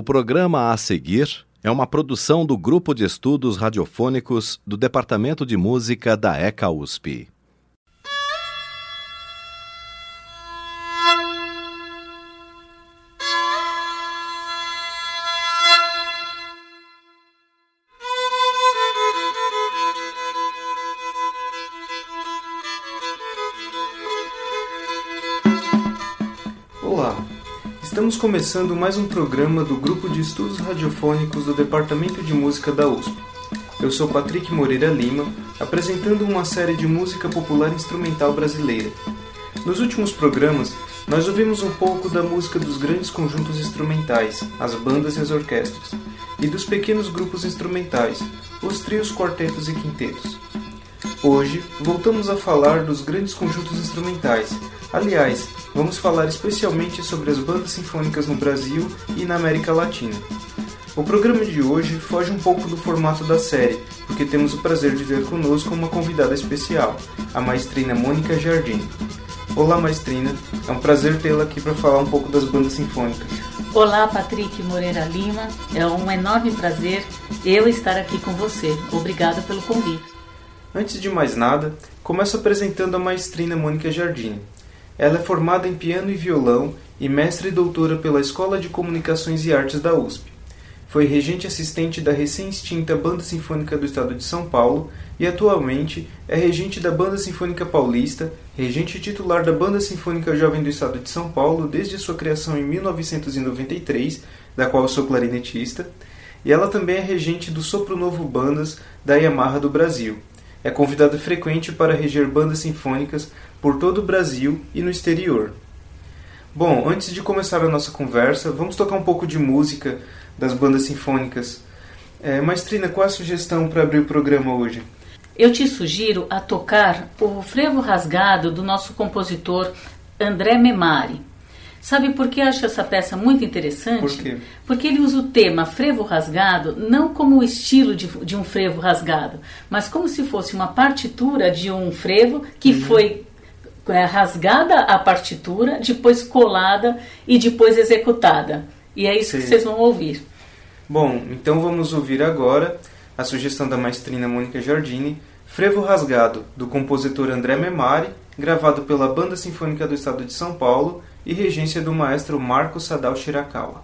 O programa a seguir é uma produção do Grupo de Estudos Radiofônicos do Departamento de Música da ECA USP. Começando mais um programa do Grupo de Estudos Radiofônicos do Departamento de Música da USP. Eu sou Patrick Moreira Lima, apresentando uma série de música popular instrumental brasileira. Nos últimos programas, nós ouvimos um pouco da música dos grandes conjuntos instrumentais, as bandas e as orquestras, e dos pequenos grupos instrumentais, os trios, quartetos e quintetos. Hoje, voltamos a falar dos grandes conjuntos instrumentais. Aliás, vamos falar especialmente sobre as bandas sinfônicas no Brasil e na América Latina. O programa de hoje foge um pouco do formato da série, porque temos o prazer de ter conosco uma convidada especial, a maestrina Mônica Jardim. Olá, maestrina, é um prazer tê-la aqui para falar um pouco das bandas sinfônicas. Olá, Patrick Moreira Lima, é um enorme prazer eu estar aqui com você. Obrigada pelo convite. Antes de mais nada, começo apresentando a maestrina Mônica Jardini. Ela é formada em piano e violão e mestre e doutora pela Escola de Comunicações e Artes da USP. Foi regente assistente da recém-extinta Banda Sinfônica do Estado de São Paulo e atualmente é regente da Banda Sinfônica Paulista, regente titular da Banda Sinfônica Jovem do Estado de São Paulo desde sua criação em 1993, da qual sou clarinetista, e ela também é regente do Sopro Novo Bandas da Yamaha do Brasil. É convidada frequente para reger bandas sinfônicas por todo o Brasil e no exterior. Bom, antes de começar a nossa conversa, vamos tocar um pouco de música das bandas sinfônicas. É, Maestrina, qual a sugestão para abrir o programa hoje? Eu te sugiro a tocar o Frevo Rasgado do nosso compositor André Memari. Sabe por que eu acho essa peça muito interessante? Por quê? Porque ele usa o tema frevo rasgado não como o estilo de, de um frevo rasgado, mas como se fosse uma partitura de um frevo que uhum. foi é, rasgada a partitura, depois colada e depois executada. E é isso Sim. que vocês vão ouvir. Bom, então vamos ouvir agora a sugestão da maestrina Mônica Giardini, Frevo Rasgado, do compositor André Memari, gravado pela Banda Sinfônica do Estado de São Paulo e regência do maestro Marco Sadal Shirakawa.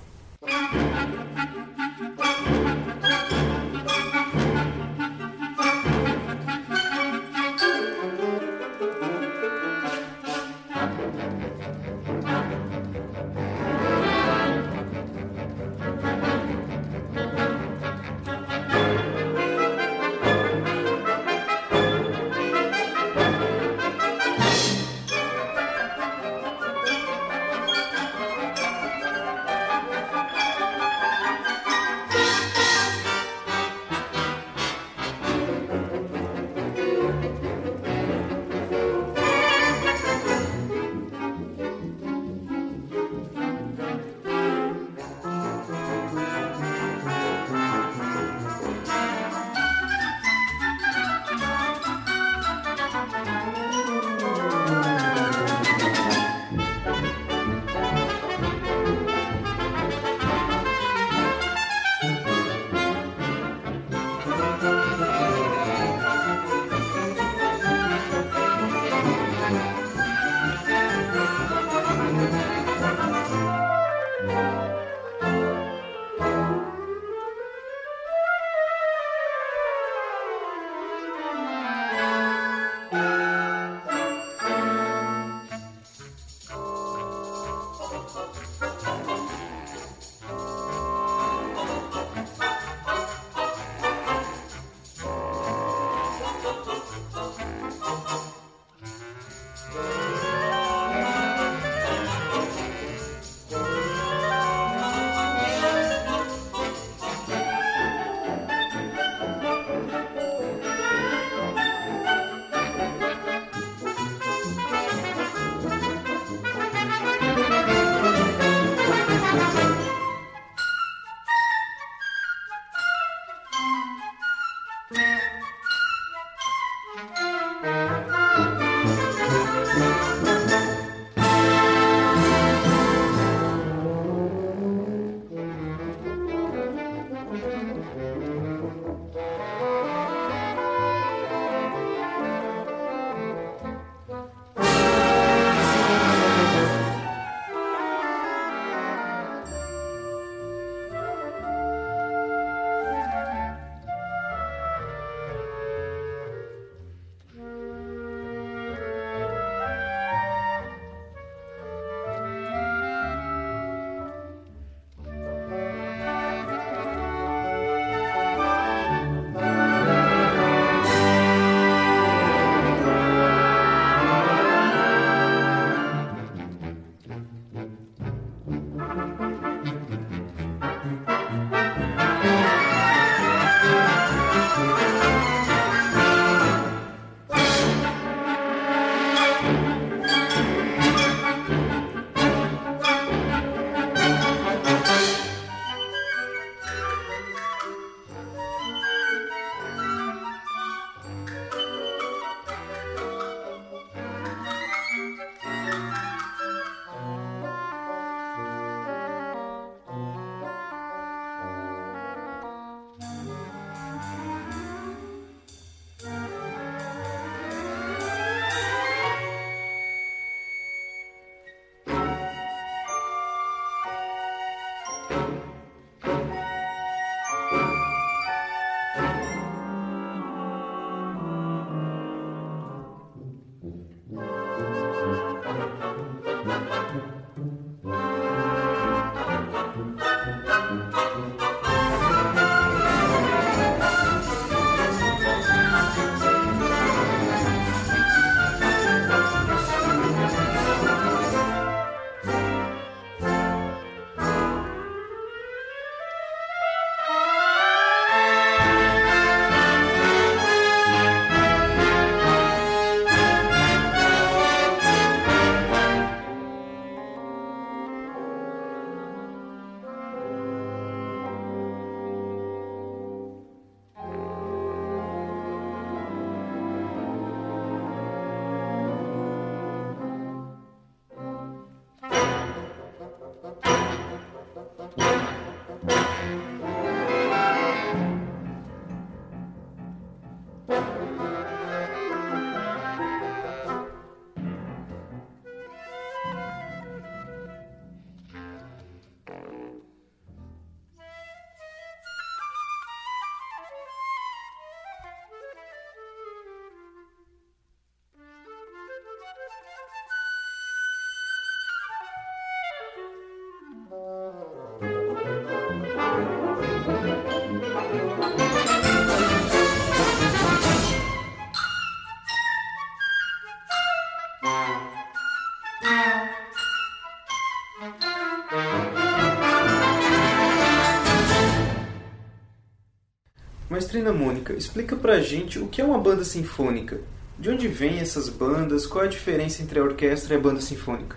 Maestrina Mônica, explica pra gente o que é uma banda sinfônica. De onde vêm essas bandas? Qual é a diferença entre a orquestra e a banda sinfônica?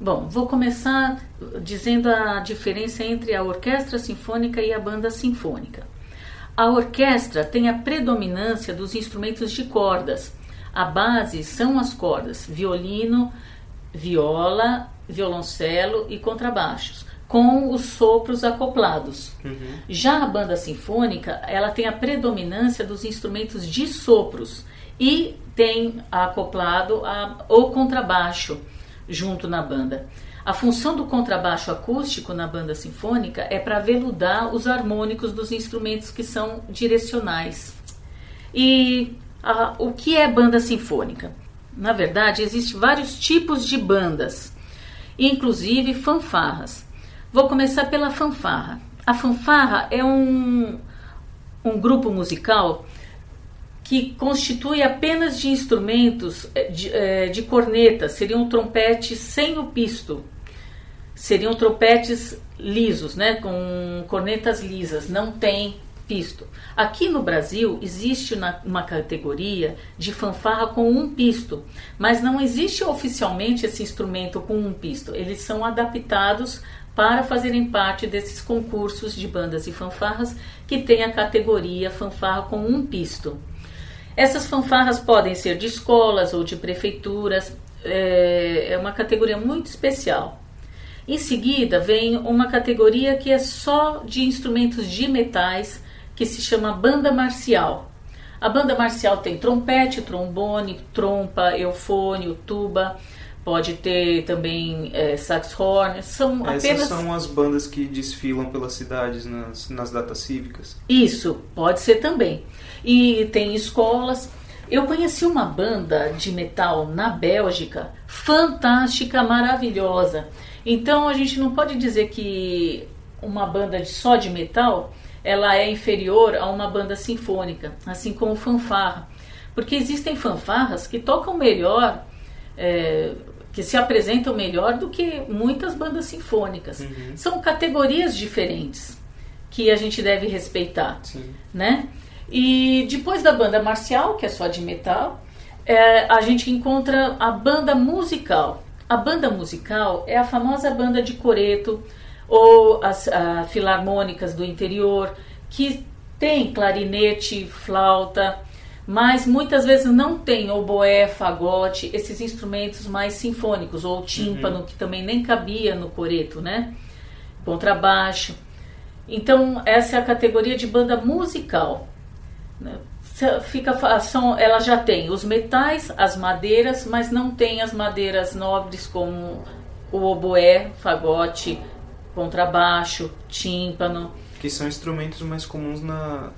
Bom, vou começar dizendo a diferença entre a orquestra sinfônica e a banda sinfônica. A orquestra tem a predominância dos instrumentos de cordas. A base são as cordas: violino, viola, violoncelo e contrabaixos com os sopros acoplados. Uhum. Já a banda sinfônica, ela tem a predominância dos instrumentos de sopros e tem acoplado a, o contrabaixo junto na banda. A função do contrabaixo acústico na banda sinfônica é para veludar os harmônicos dos instrumentos que são direcionais. E a, o que é banda sinfônica? Na verdade, existem vários tipos de bandas, inclusive fanfarras. Vou começar pela fanfarra. A fanfarra é um, um grupo musical que constitui apenas de instrumentos eh, de, eh, de cornetas, seriam trompetes sem o pisto, seriam trompetes lisos, né, com cornetas lisas, não tem pisto. Aqui no Brasil existe uma, categoria de fanfarra com um pisto, mas não existe oficialmente esse instrumento com um pisto. Eles são adaptados para fazerem parte desses concursos de bandas e fanfarras que tem a categoria fanfarra com um pisto. Essas fanfarras podem ser de escolas ou de prefeituras, é, é uma categoria muito especial. Em seguida, vem uma categoria que é só de instrumentos de metais, que se chama banda marcial. A banda marcial tem trompete, trombone, trompa, eufônio, tuba, pode ter também é, saxhorn, são Essas apenas... são as bandas que desfilam pelas cidades nas, nas datas cívicas? Isso, pode ser também. E tem escolas. Eu conheci uma banda de metal na Bélgica, fantástica, maravilhosa. Então a gente não pode dizer que uma banda só de metal ela é inferior a uma banda sinfônica, assim como fanfarra. Porque existem fanfarras que tocam melhor é, que se apresentam melhor do que muitas bandas sinfônicas. Uhum. São categorias diferentes que a gente deve respeitar, Sim. né? E depois da banda marcial, que é só de metal, é, a gente encontra a banda musical. A banda musical é a famosa banda de coreto ou as a, filarmônicas do interior que tem clarinete, flauta, mas muitas vezes não tem oboé, fagote, esses instrumentos mais sinfônicos, ou tímpano, uhum. que também nem cabia no coreto, né? Contrabaixo. Então, essa é a categoria de banda musical. Né? Fica, são, ela já tem os metais, as madeiras, mas não tem as madeiras nobres como o oboé, fagote, contrabaixo, tímpano. Que são instrumentos mais comuns na,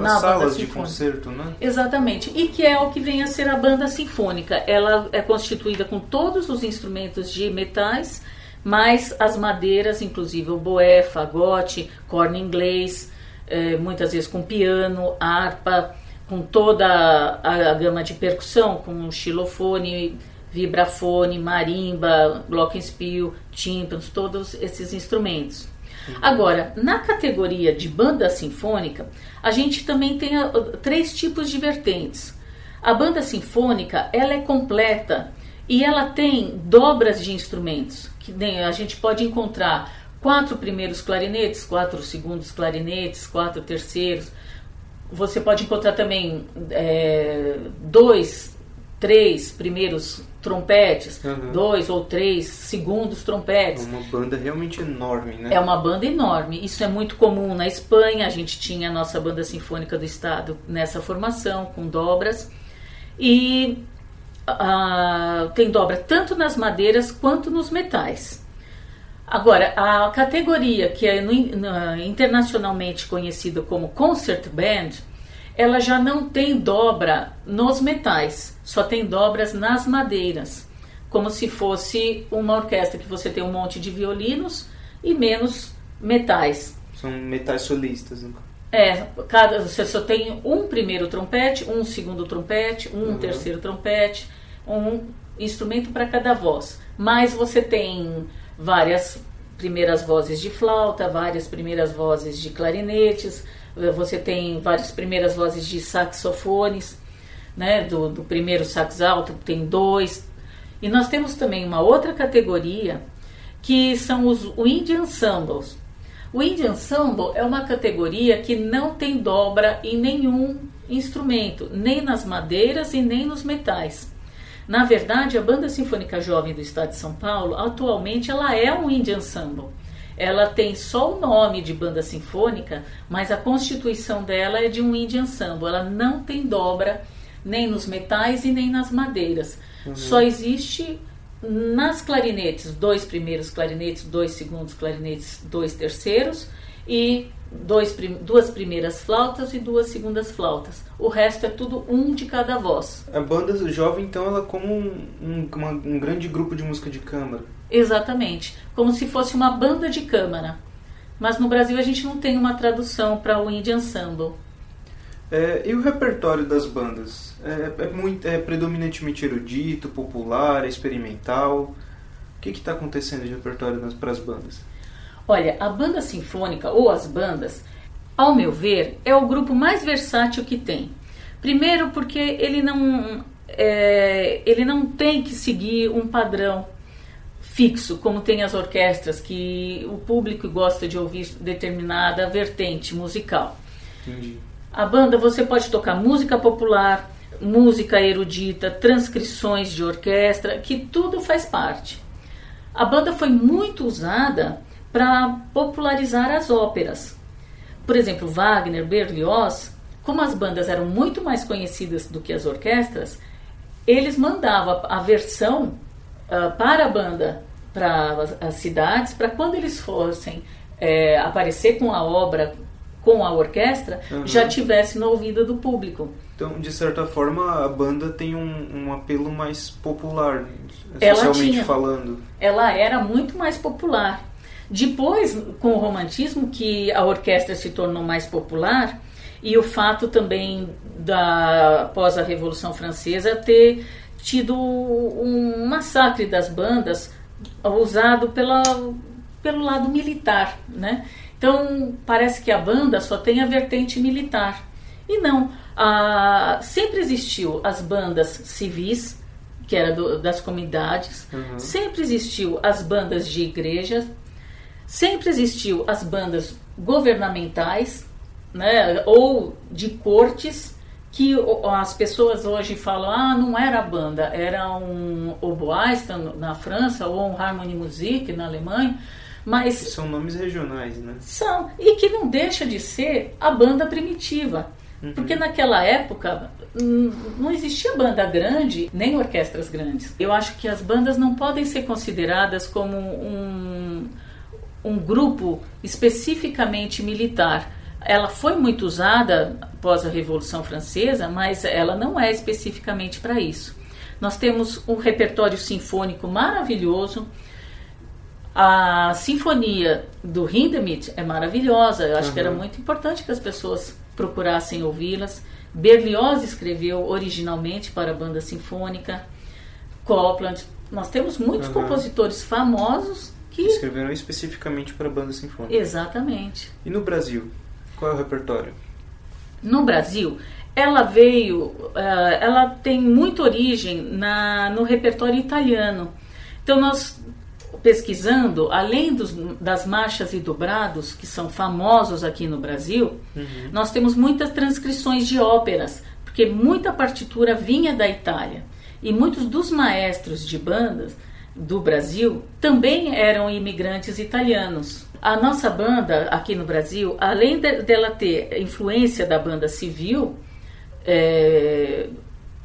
para salas de concerto, né? Exatamente. E que é o que vem a ser a banda sinfônica. Ela é constituída com todos os instrumentos de metais, mais as madeiras, inclusive o boé, fagote, corno inglês, é, muitas vezes com piano, harpa, com toda a, a gama de percussão, com xilofone, vibrafone, marimba, glockenspiel, tímpanos, todos esses instrumentos. Agora, na categoria de banda sinfônica, a gente também tem a, três tipos de vertentes. A banda sinfônica, ela é completa e ela tem dobras de instrumentos, que a gente pode encontrar quatro primeiros clarinetes, quatro segundos clarinetes, quatro terceiros. Você pode encontrar também é, dois três primeiros trompetes, uhum. dois ou três segundos trompetes. É uma banda realmente enorme, né? É uma banda enorme. Isso é muito comum na Espanha. A gente tinha a nossa banda sinfônica do estado nessa formação com dobras e uh, tem dobra tanto nas madeiras quanto nos metais. Agora, a categoria que é no, no, internacionalmente conhecida como concert band, ela já não tem dobra nos metais, só tem dobras nas madeiras, como se fosse uma orquestra que você tem um monte de violinos e menos metais. São metais solistas. Né? É, cada, você só tem um primeiro trompete, um segundo trompete, um uhum. terceiro trompete, um instrumento para cada voz. Mas você tem várias primeiras vozes de flauta, várias primeiras vozes de clarinetes, você tem várias primeiras vozes de saxofones, né? Do, do primeiro sax alto tem dois. E nós temos também uma outra categoria que são os wind ensembles. O wind ensemble é uma categoria que não tem dobra em nenhum instrumento, nem nas madeiras e nem nos metais. Na verdade, a Banda Sinfônica Jovem do Estado de São Paulo, atualmente, ela é um wind ensemble. Ela tem só o nome de banda sinfônica, mas a constituição dela é de um wind ensemble. Ela não tem dobra nem nos metais e nem nas madeiras. Uhum. Só existe nas clarinetes, dois primeiros clarinetes, dois segundos clarinetes, dois terceiros e dois, duas primeiras flautas e duas segundas flautas. O resto é tudo um de cada voz. A banda jovem, então, ela é como um, um, uma, um grande grupo de música de câmara. Exatamente, como se fosse uma banda de câmara. Mas no Brasil a gente não tem uma tradução para o Indie Ensemble. É, e o repertório das bandas? É, é, muito, é predominantemente erudito, popular, experimental? O que está acontecendo de repertório para as bandas? Olha, a banda sinfônica ou as bandas, ao meu ver, é o grupo mais versátil que tem. Primeiro porque ele não, é, ele não tem que seguir um padrão fixo, como tem as orquestras, que o público gosta de ouvir determinada vertente musical. Entendi. A banda você pode tocar música popular, música erudita, transcrições de orquestra, que tudo faz parte. A banda foi muito usada para popularizar as óperas. Por exemplo, Wagner, Berlioz, como as bandas eram muito mais conhecidas do que as orquestras, eles mandavam a versão uh, para a banda, para as, as cidades, para quando eles fossem é, aparecer com a obra com a orquestra uhum. já tivesse no ouvido do público. Então, de certa forma, a banda tem um, um apelo mais popular, socialmente tinha, falando. Ela era muito mais popular. Depois, com o romantismo, que a orquestra se tornou mais popular, e o fato também da após a Revolução Francesa ter tido um massacre das bandas usado pela, pelo lado militar, né? Então, parece que a banda só tem a vertente militar. E não, a, sempre existiu as bandas civis, que era do, das comunidades, uhum. sempre existiu as bandas de igrejas, sempre existiu as bandas governamentais, né, ou de cortes, que as pessoas hoje falam, ah, não era banda, era um oboísta na França, ou um Harmonie Musik na Alemanha, mas são nomes regionais, né? São e que não deixa de ser a banda primitiva, uhum. porque naquela época não existia banda grande nem orquestras grandes. Eu acho que as bandas não podem ser consideradas como um, um grupo especificamente militar. Ela foi muito usada após a Revolução Francesa, mas ela não é especificamente para isso. Nós temos um repertório sinfônico maravilhoso a sinfonia do Hindemith é maravilhosa. Eu acho uhum. que era muito importante que as pessoas procurassem ouvi-las. Berlioz escreveu originalmente para a banda sinfônica. Copland. Nós temos muitos uhum. compositores famosos que escreveram especificamente para a banda sinfônica. Exatamente. E no Brasil, qual é o repertório? No Brasil, ela veio, uh, ela tem muita origem na, no repertório italiano. Então nós pesquisando, além dos, das marchas e dobrados, que são famosos aqui no Brasil, uhum. nós temos muitas transcrições de óperas, porque muita partitura vinha da Itália. E muitos dos maestros de bandas do Brasil também eram imigrantes italianos. A nossa banda aqui no Brasil, além de, dela ter influência da banda civil, é,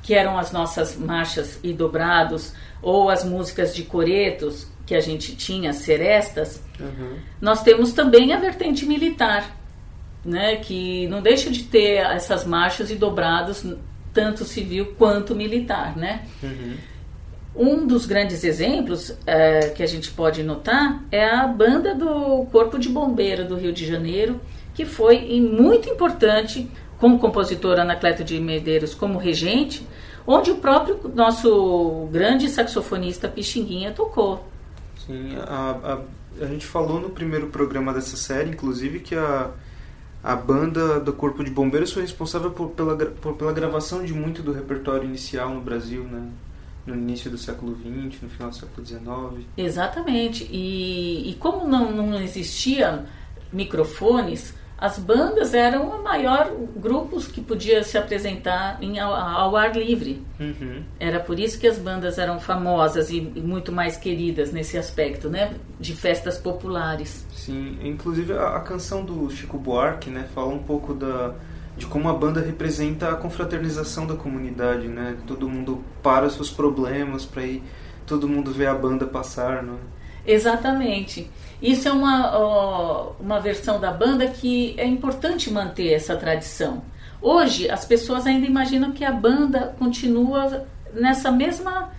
que eram as nossas marchas e dobrados, ou as músicas de coretos, que a gente tinha, serestas, uhum. nós temos também a vertente militar, né, que não deixa de ter essas marchas e dobrados, tanto civil quanto militar. Né? Uhum. Um dos grandes exemplos é, que a gente pode notar é a banda do Corpo de Bombeiro do Rio de Janeiro, que foi muito importante com o compositor Anacleto de Medeiros como regente, onde o próprio nosso grande saxofonista Pixinguinha tocou. Sim, a, a A gente falou no primeiro programa dessa série, inclusive, que a, a banda do Corpo de Bombeiros foi responsável por, pela, por, pela gravação de muito do repertório inicial no Brasil, né? no início do século XX, no final do século XIX. Exatamente. E, e como não, não existiam microfones, as bandas eram o maior grupos que podia se apresentar em, ao, ao ar livre. Uhum. Era por isso que as bandas eram famosas e, e, muito mais queridas nesse aspecto, né? De festas populares. Sim, inclusive a, a canção do Chico Buarque, né? Fala um pouco da de como a banda representa a confraternização da comunidade, né? Todo mundo para seus problemas para ir, todo mundo vê a banda passar, né? Exatamente. Isso é uma, ó, uma versão da banda que é importante manter essa tradição. Hoje, as pessoas ainda imaginam que a banda continua nessa mesma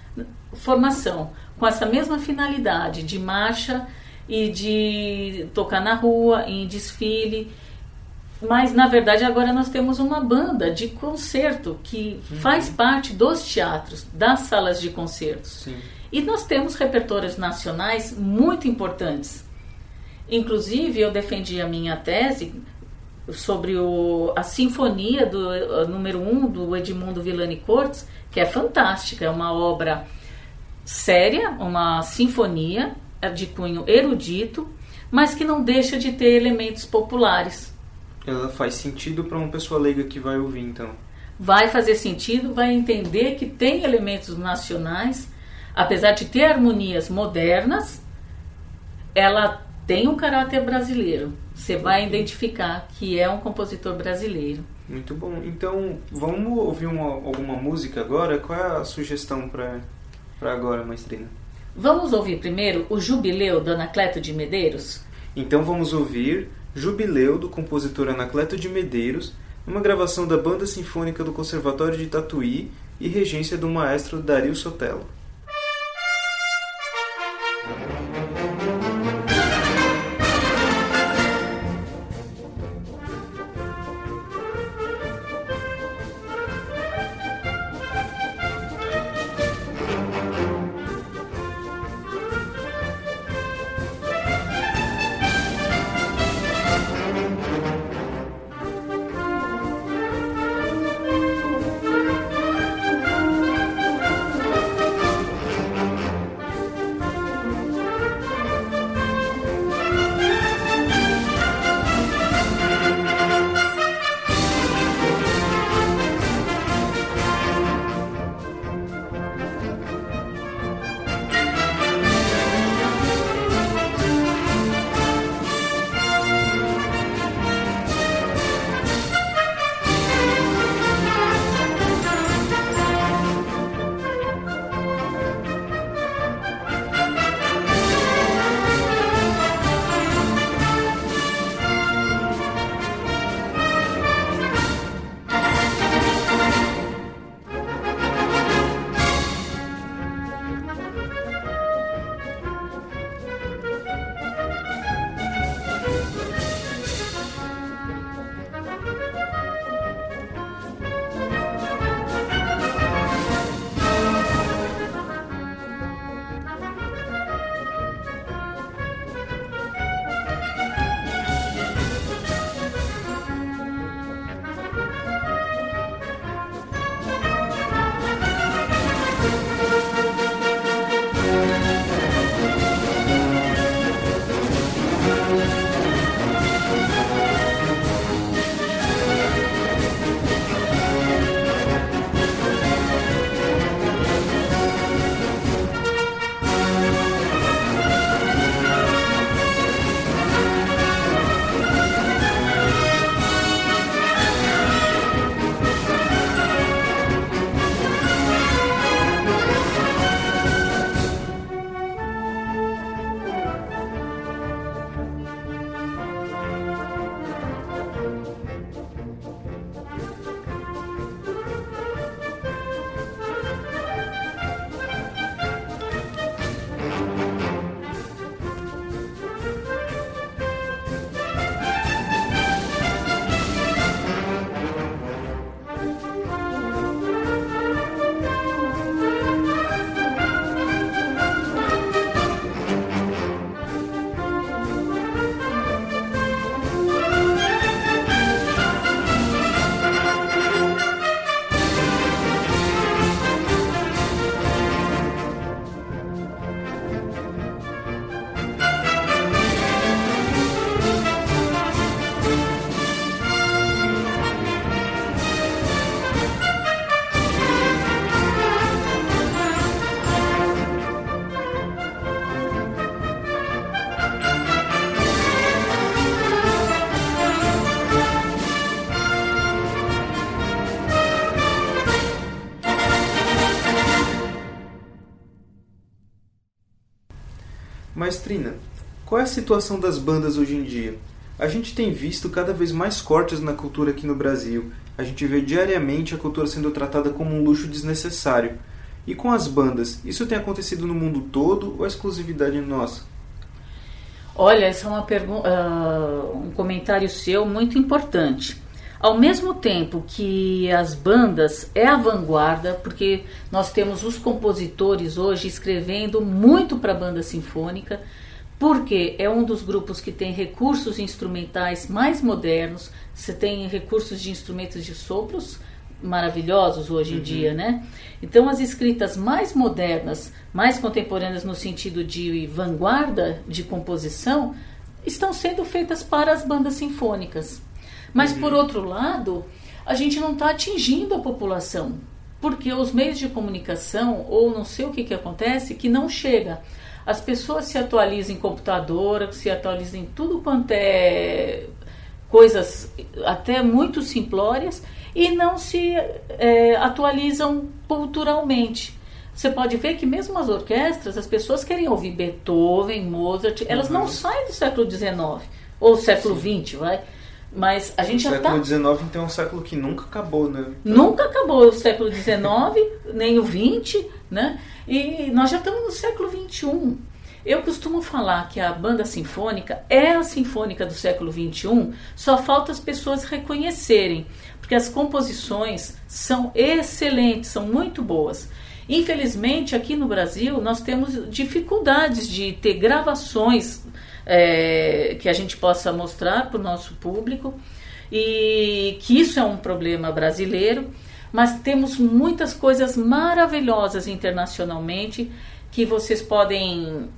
formação, com essa mesma finalidade de marcha e de tocar na rua, em desfile. Mas, na verdade, agora nós temos uma banda de concerto que uhum. faz parte dos teatros, das salas de concertos. Sim. E nós temos repertórios nacionais muito importantes. Inclusive, eu defendi a minha tese sobre o, a sinfonia do uh, número 1 um, do Edmundo Villani Cortes, que é fantástica, é uma obra séria, uma sinfonia é de cunho erudito, mas que não deixa de ter elementos populares. Ela faz sentido para uma pessoa leiga que vai ouvir, então. Vai fazer sentido, vai entender que tem elementos nacionais, apesar de ter harmonias modernas, ela tem um caráter brasileiro. Você vai identificar que é um compositor brasileiro. Muito bom. Então, vamos ouvir uma, alguma música agora? Qual é a sugestão para agora, maestrina? Vamos ouvir primeiro o Jubileu do Anacleto de Medeiros? Então vamos ouvir Jubileu do compositor Anacleto de Medeiros, uma gravação da Banda Sinfônica do Conservatório de Tatuí e regência do maestro Dario Sotelo. Qual é a situação das bandas hoje em dia? A gente tem visto cada vez mais cortes na cultura aqui no Brasil. A gente vê diariamente a cultura sendo tratada como um luxo desnecessário. E com as bandas, isso tem acontecido no mundo todo ou é exclusividade nossa? Olha, essa é uma pergunta, uh, um comentário seu muito importante. Ao mesmo tempo que as bandas é a vanguarda, porque nós temos os compositores hoje escrevendo muito para a banda sinfônica, porque é um dos grupos que tem recursos instrumentais mais modernos, você tem recursos de instrumentos de sopros maravilhosos hoje em uhum. dia, né? Então as escritas mais modernas, mais contemporâneas no sentido de vanguarda de composição, estão sendo feitas para as bandas sinfônicas. Mas, uhum. por outro lado, a gente não está atingindo a população, porque os meios de comunicação, ou não sei o que, que acontece, que não chega. As pessoas se atualizam em computador, se atualizam em tudo quanto é coisas até muito simplórias e não se é, atualizam culturalmente. Você pode ver que mesmo as orquestras, as pessoas querem ouvir Beethoven, Mozart, elas uhum. não saem do século XIX ou século XX, vai. Mas a gente o já está. O século XIX, então, é um século que nunca acabou, né? Nunca acabou o século XIX, nem o XX, né? E nós já estamos no século XXI. Eu costumo falar que a banda sinfônica é a sinfônica do século XXI, só falta as pessoas reconhecerem, porque as composições são excelentes, são muito boas. Infelizmente, aqui no Brasil, nós temos dificuldades de ter gravações é, que a gente possa mostrar para o nosso público e que isso é um problema brasileiro, mas temos muitas coisas maravilhosas internacionalmente que vocês podem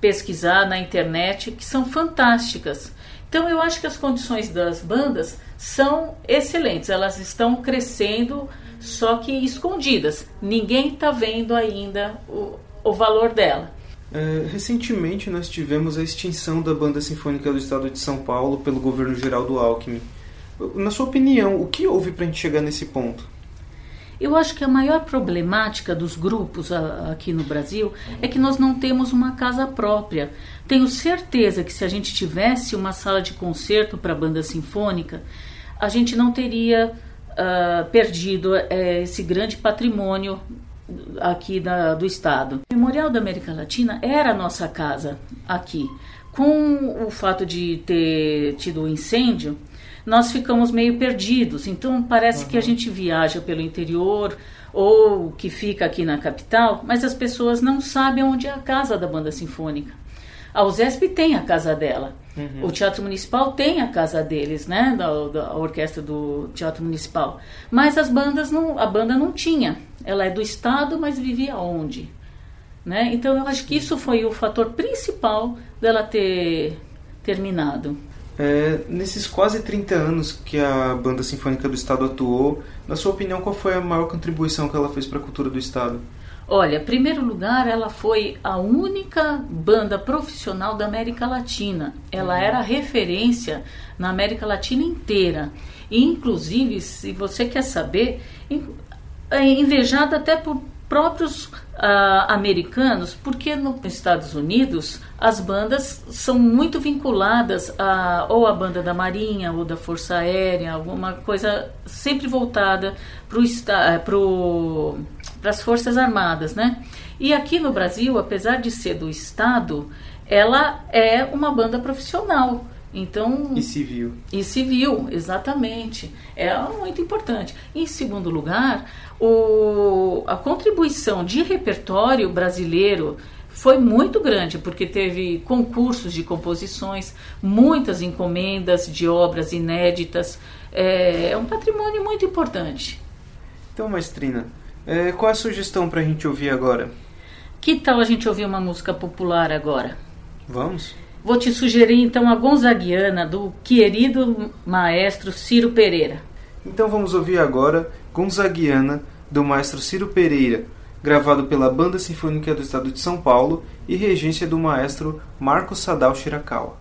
pesquisar na internet que são fantásticas. Então eu acho que as condições das bandas são excelentes, elas estão crescendo, só que escondidas. Ninguém está vendo ainda o, o valor dela. É, recentemente nós tivemos a extinção da Banda Sinfônica do Estado de São Paulo pelo governo geral do Alckmin. Na sua opinião, o que houve para a gente chegar nesse ponto? Eu acho que a maior problemática dos grupos aqui no Brasil é que nós não temos uma casa própria. Tenho certeza que se a gente tivesse uma sala de concerto para a banda sinfônica, a gente não teria uh, perdido uh, esse grande patrimônio aqui da, do estado. O Memorial da América Latina era a nossa casa aqui. Com o fato de ter tido o um incêndio, nós ficamos meio perdidos. Então parece uhum. que a gente viaja pelo interior ou que fica aqui na capital, mas as pessoas não sabem onde é a casa da banda sinfônica. A USESP tem a casa dela. Uhum. O Teatro Municipal tem a casa deles, né? Da, da, orquestra do Teatro Municipal. Mas as bandas não, a banda não tinha. Ela é do Estado, mas vivia onde? Né? Então eu acho que isso foi o fator principal dela ter terminado. É, nesses quase 30 anos que a Banda Sinfônica do Estado atuou, na sua opinião, qual foi a maior contribuição que ela fez para a cultura do Estado? Olha, em primeiro lugar, ela foi a única banda profissional da América Latina. Ela uhum. era referência na América Latina inteira. E, inclusive, se você quer saber, é invejada até por próprios uh, americanos, porque nos Estados Unidos as bandas são muito vinculadas a ou a banda da Marinha ou da Força Aérea, alguma coisa sempre voltada para para as Forças Armadas, né? E aqui no Brasil, apesar de ser do Estado, ela é uma banda profissional. Então, e civil. E civil, exatamente. É muito importante. Em segundo lugar, o, a contribuição de repertório brasileiro foi muito grande, porque teve concursos de composições, muitas encomendas de obras inéditas. É, é um patrimônio muito importante. Então, Maestrina, é, qual a sugestão para a gente ouvir agora? Que tal a gente ouvir uma música popular agora? Vamos. Vou te sugerir então a Gonzaguiana do querido maestro Ciro Pereira. Então vamos ouvir agora Gonzaguiana do maestro Ciro Pereira, gravado pela Banda Sinfônica do Estado de São Paulo e regência do maestro Marcos Sadal Shirakawa.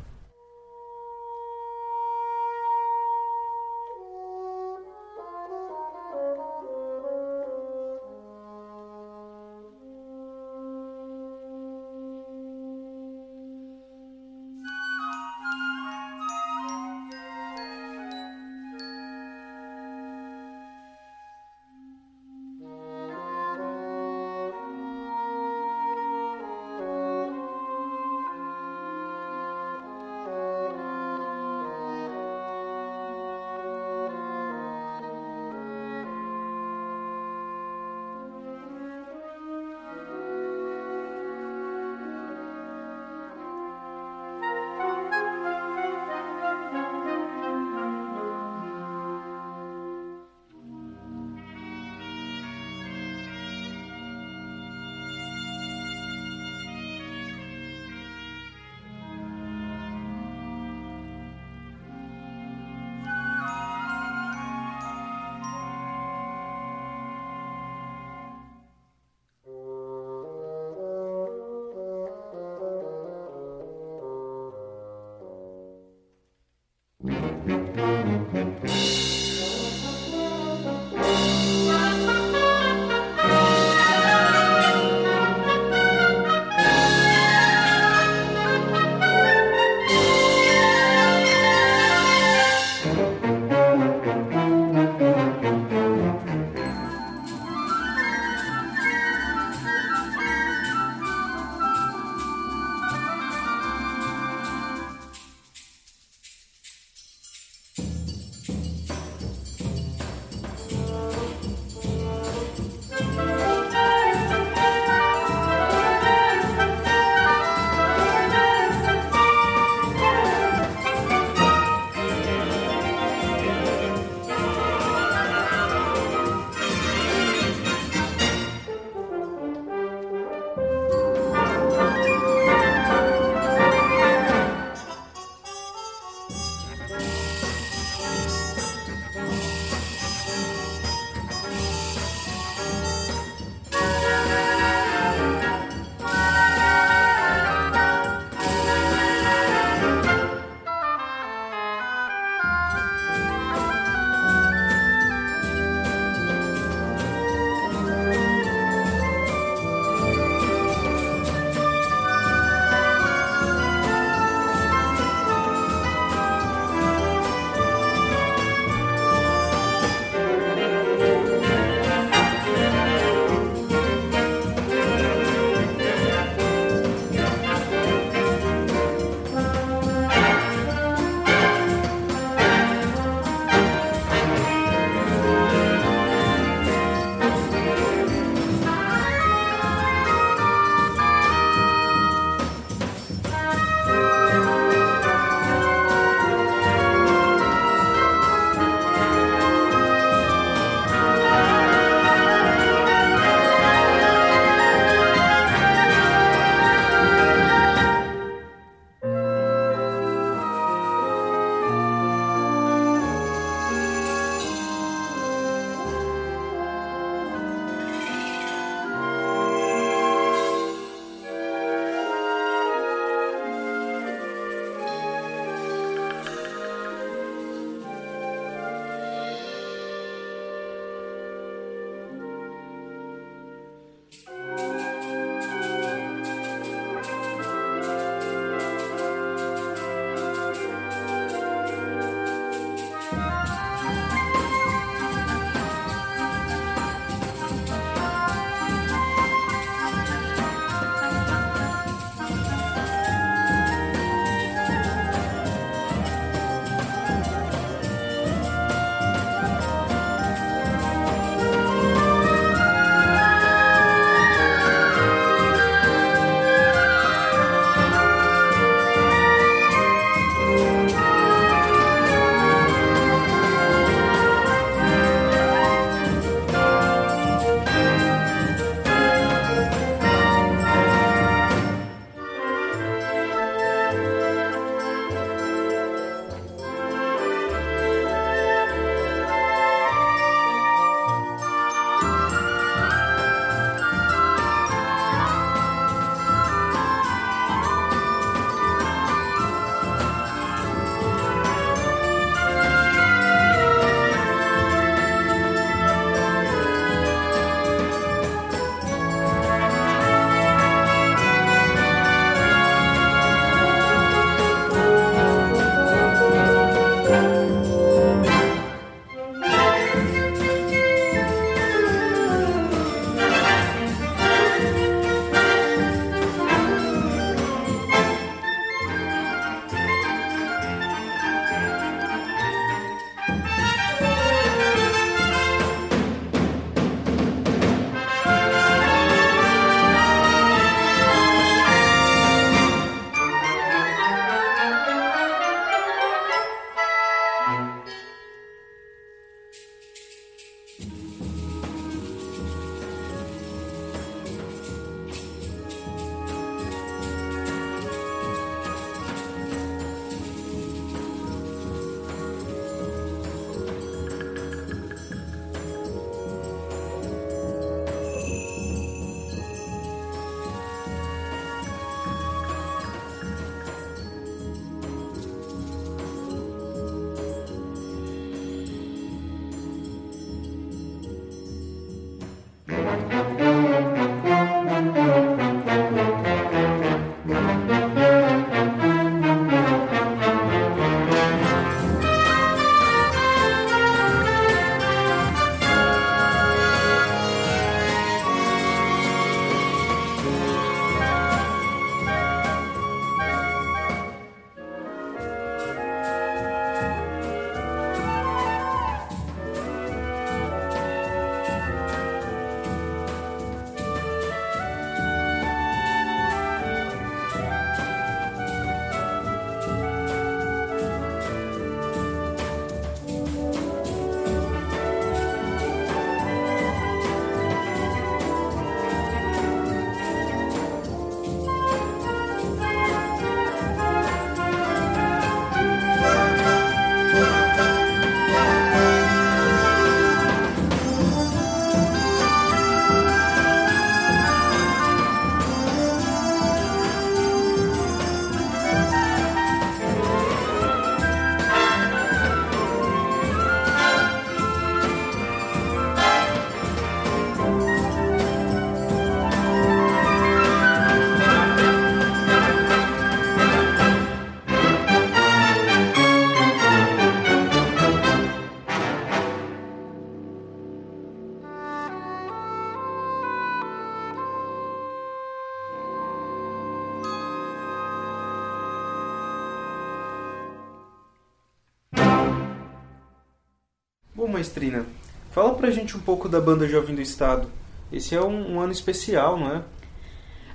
Maestrina, fala pra gente um pouco da Banda Jovem do Estado. Esse é um, um ano especial, não é?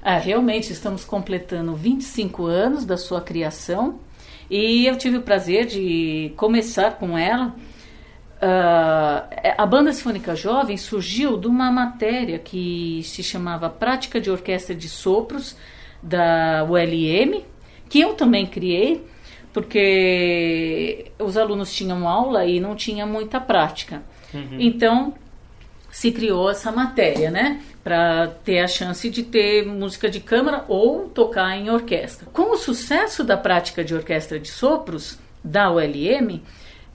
Ah, realmente estamos completando 25 anos da sua criação e eu tive o prazer de começar com ela. Uh, a Banda Sinfônica Jovem surgiu de uma matéria que se chamava Prática de Orquestra de Sopros, da ULM, que eu também criei, porque os alunos tinham aula e não tinha muita prática. Uhum. Então, se criou essa matéria, né? Para ter a chance de ter música de câmara ou tocar em orquestra. Com o sucesso da prática de orquestra de sopros da ULM,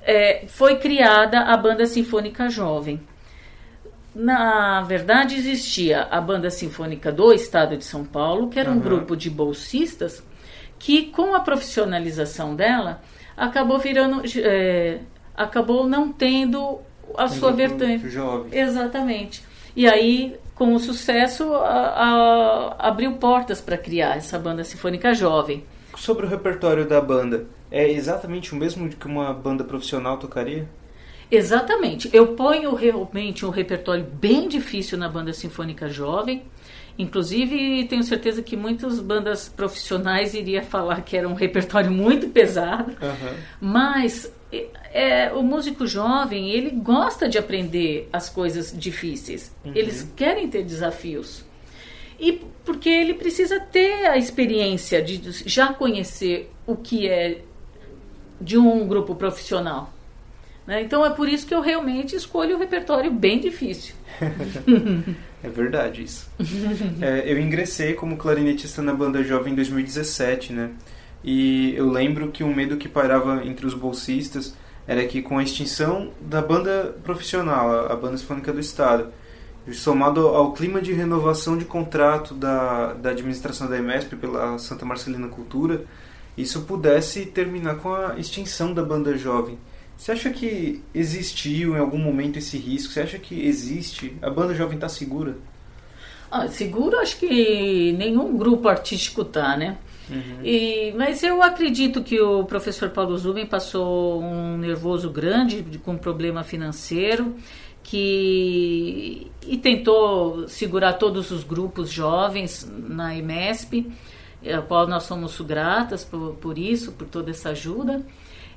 é, foi criada a Banda Sinfônica Jovem. Na verdade, existia a Banda Sinfônica do Estado de São Paulo, que era um uhum. grupo de bolsistas que, com a profissionalização dela, acabou virando. É, acabou não tendo a sua vertente. Jovem. Exatamente. E aí, com o sucesso, a, a, abriu portas para criar essa banda sinfônica jovem. Sobre o repertório da banda, é exatamente o mesmo que uma banda profissional tocaria? Exatamente. Eu ponho realmente um repertório bem difícil na banda sinfônica jovem. Inclusive, tenho certeza que muitas bandas profissionais iriam falar que era um repertório muito pesado. Uhum. Mas é, o músico jovem, ele gosta de aprender as coisas difíceis. Uhum. Eles querem ter desafios. E porque ele precisa ter a experiência de já conhecer o que é de um grupo profissional. Né? Então é por isso que eu realmente escolho o repertório bem difícil. é verdade isso. é, eu ingressei como clarinetista na banda jovem em 2017, né? E eu lembro que um medo que pairava entre os bolsistas era que com a extinção da banda profissional, a banda sinfônica do Estado, somado ao clima de renovação de contrato da, da administração da EMESP pela Santa Marcelina Cultura, isso pudesse terminar com a extinção da banda jovem. Você acha que existiu em algum momento esse risco? Você acha que existe? A banda jovem está segura? Ah, seguro acho que nenhum grupo artístico está, né? Uhum. E, mas eu acredito que o professor Paulo Zuben passou um nervoso grande com um problema financeiro que e tentou segurar todos os grupos jovens na IMESP, a qual nós somos gratas por, por isso, por toda essa ajuda.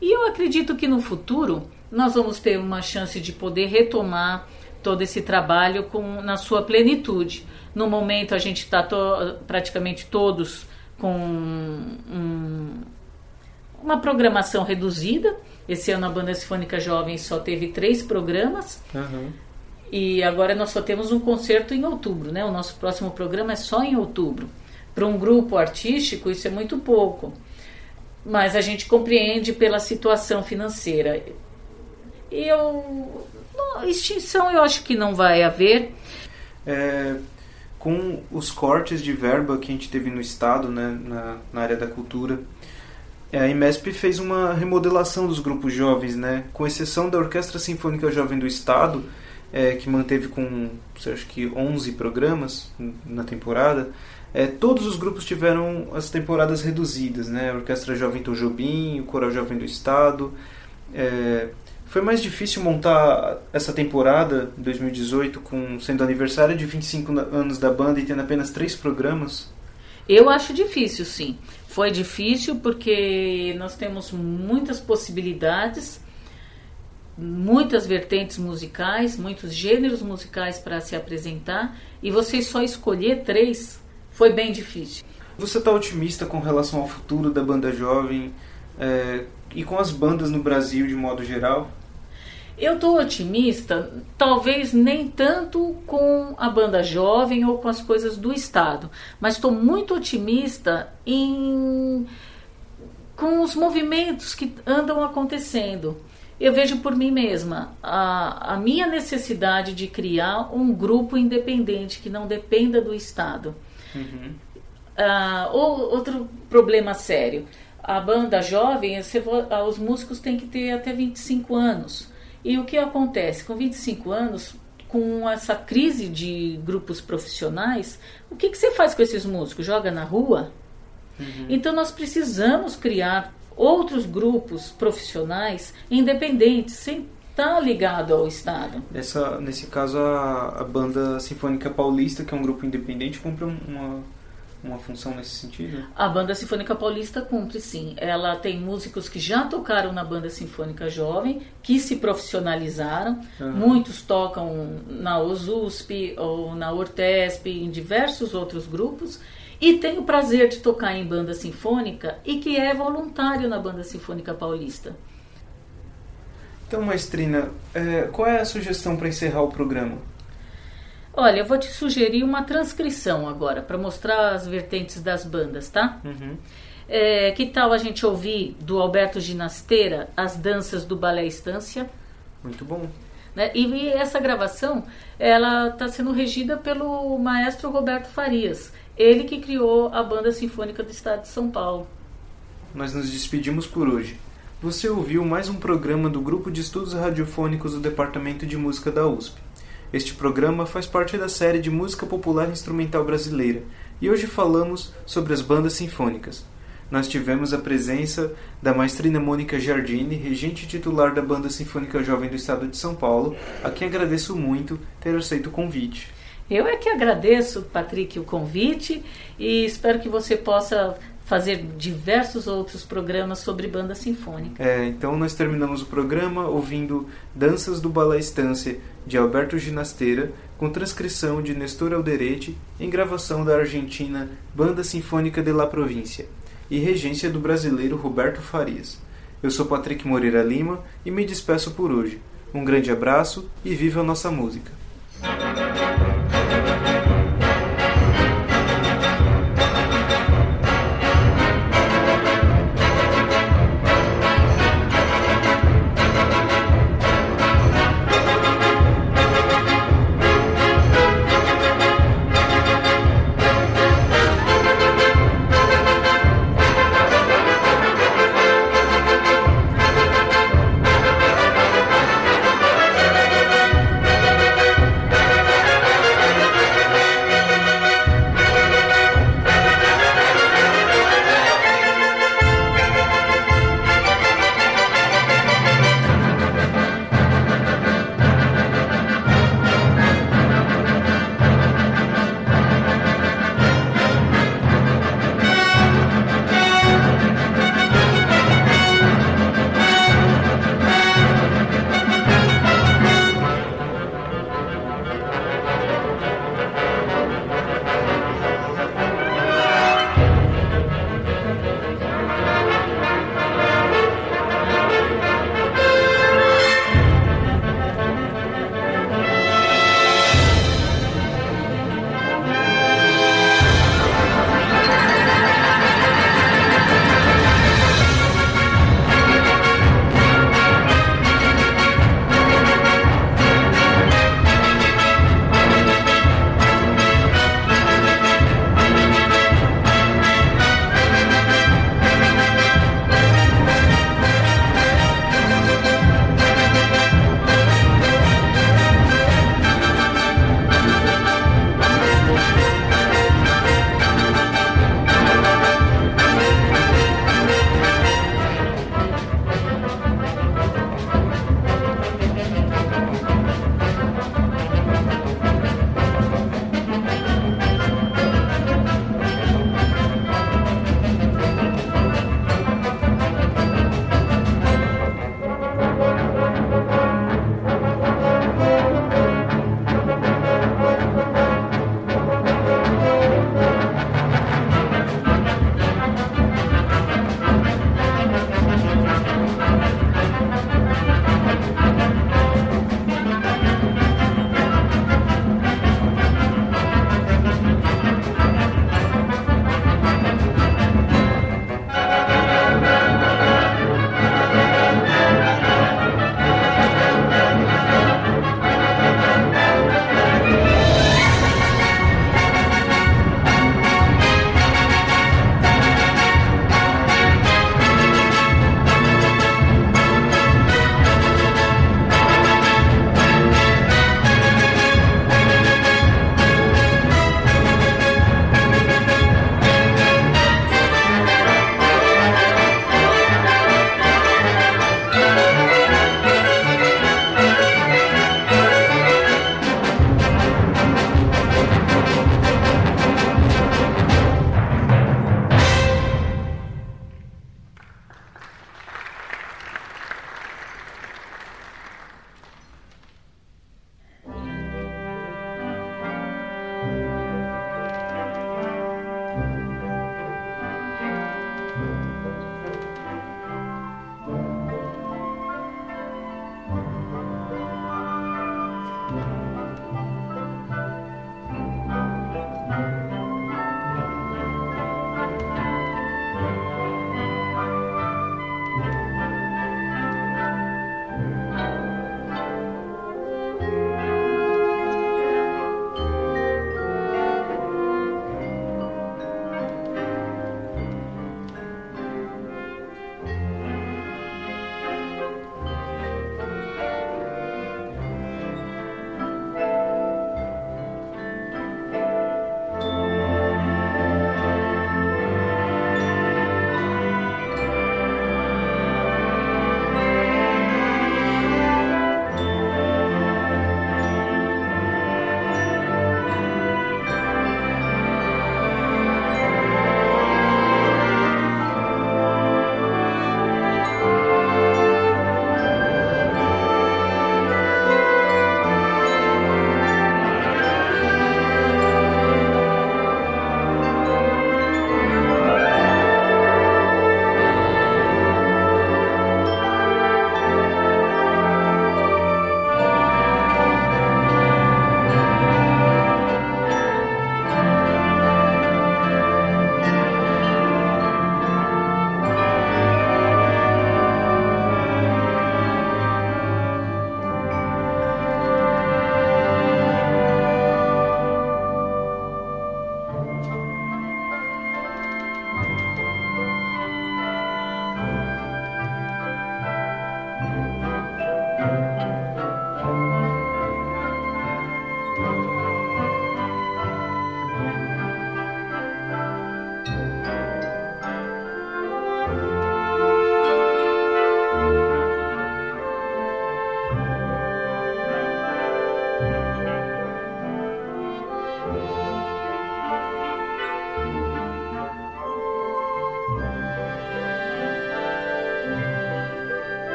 E eu acredito que no futuro nós vamos ter uma chance de poder retomar todo esse trabalho com, na sua plenitude. No momento a gente está to, praticamente todos com um, uma programação reduzida. Esse ano a Banda Sinfônica Jovem só teve três programas. Uhum. E agora nós só temos um concerto em outubro, né? O nosso próximo programa é só em outubro. Para um grupo artístico, isso é muito pouco. Mas a gente compreende pela situação financeira. Eu. Extinção eu acho que não vai haver. É, com os cortes de verba que a gente teve no Estado, né, na, na área da cultura, é, a IMESP fez uma remodelação dos grupos jovens, né, com exceção da Orquestra Sinfônica Jovem do Estado, é, que manteve com, acho que 11 programas na temporada, é, todos os grupos tiveram as temporadas reduzidas, né, a Orquestra Jovem Tojobim, o Coral Jovem do Estado, é, foi mais difícil montar essa temporada 2018 com sendo aniversário de 25 anos da banda e tendo apenas três programas? Eu acho difícil, sim. Foi difícil porque nós temos muitas possibilidades, muitas vertentes musicais, muitos gêneros musicais para se apresentar e você só escolher três foi bem difícil. Você está otimista com relação ao futuro da banda jovem? É, e com as bandas no Brasil de modo geral? Eu estou otimista, talvez nem tanto com a banda jovem ou com as coisas do Estado, mas estou muito otimista em com os movimentos que andam acontecendo. Eu vejo por mim mesma a, a minha necessidade de criar um grupo independente que não dependa do Estado. Uhum. Uh, ou outro problema sério a banda jovem, ah, os músicos têm que ter até 25 anos. E o que acontece? Com 25 anos, com essa crise de grupos profissionais, o que, que você faz com esses músicos? Joga na rua? Uhum. Então nós precisamos criar outros grupos profissionais independentes, sem está ligado ao Estado. Nessa, nesse caso, a, a Banda Sinfônica Paulista, que é um grupo independente, cumpre uma, uma função nesse sentido? A Banda Sinfônica Paulista cumpre, sim. Ela tem músicos que já tocaram na Banda Sinfônica Jovem, que se profissionalizaram. Uhum. Muitos tocam na OSUSP ou na Ortesp, em diversos outros grupos. E tem o prazer de tocar em banda sinfônica e que é voluntário na Banda Sinfônica Paulista. Então, Maestrina, é, qual é a sugestão para encerrar o programa? Olha, eu vou te sugerir uma transcrição agora, para mostrar as vertentes das bandas, tá? Uhum. É, que tal a gente ouvir do Alberto Ginasteira as danças do Balé Estância? Muito bom. Né? E, e essa gravação, ela está sendo regida pelo maestro Roberto Farias, ele que criou a Banda Sinfônica do Estado de São Paulo. Nós nos despedimos por hoje. Você ouviu mais um programa do Grupo de Estudos Radiofônicos do Departamento de Música da USP. Este programa faz parte da série de música popular instrumental brasileira e hoje falamos sobre as bandas sinfônicas. Nós tivemos a presença da maestrina Mônica Giardini, regente titular da Banda Sinfônica Jovem do Estado de São Paulo, a quem agradeço muito ter aceito o convite. Eu é que agradeço, Patrick, o convite e espero que você possa fazer diversos outros programas sobre banda sinfônica. É, então nós terminamos o programa ouvindo Danças do Balé Estância, de Alberto Ginasteira, com transcrição de Nestor Alderete, em gravação da Argentina Banda Sinfônica de La Província, e regência do brasileiro Roberto Farias. Eu sou Patrick Moreira Lima e me despeço por hoje. Um grande abraço e viva a nossa música!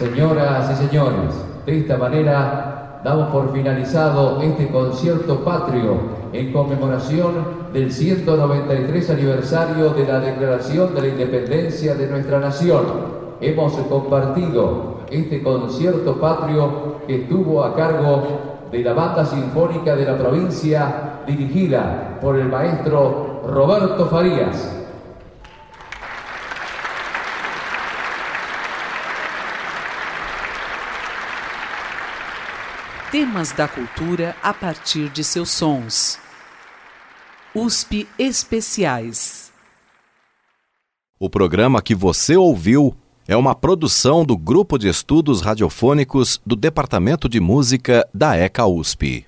Señoras y señores, de esta manera damos por finalizado este concierto patrio en conmemoración del 193 aniversario de la Declaración de la Independencia de nuestra nación. Hemos compartido este concierto patrio que estuvo a cargo de la Banda Sinfónica de la provincia dirigida por el maestro Roberto Farías. Temas da cultura a partir de seus sons. USP Especiais. O programa que você ouviu é uma produção do Grupo de Estudos Radiofônicos do Departamento de Música da ECA USP.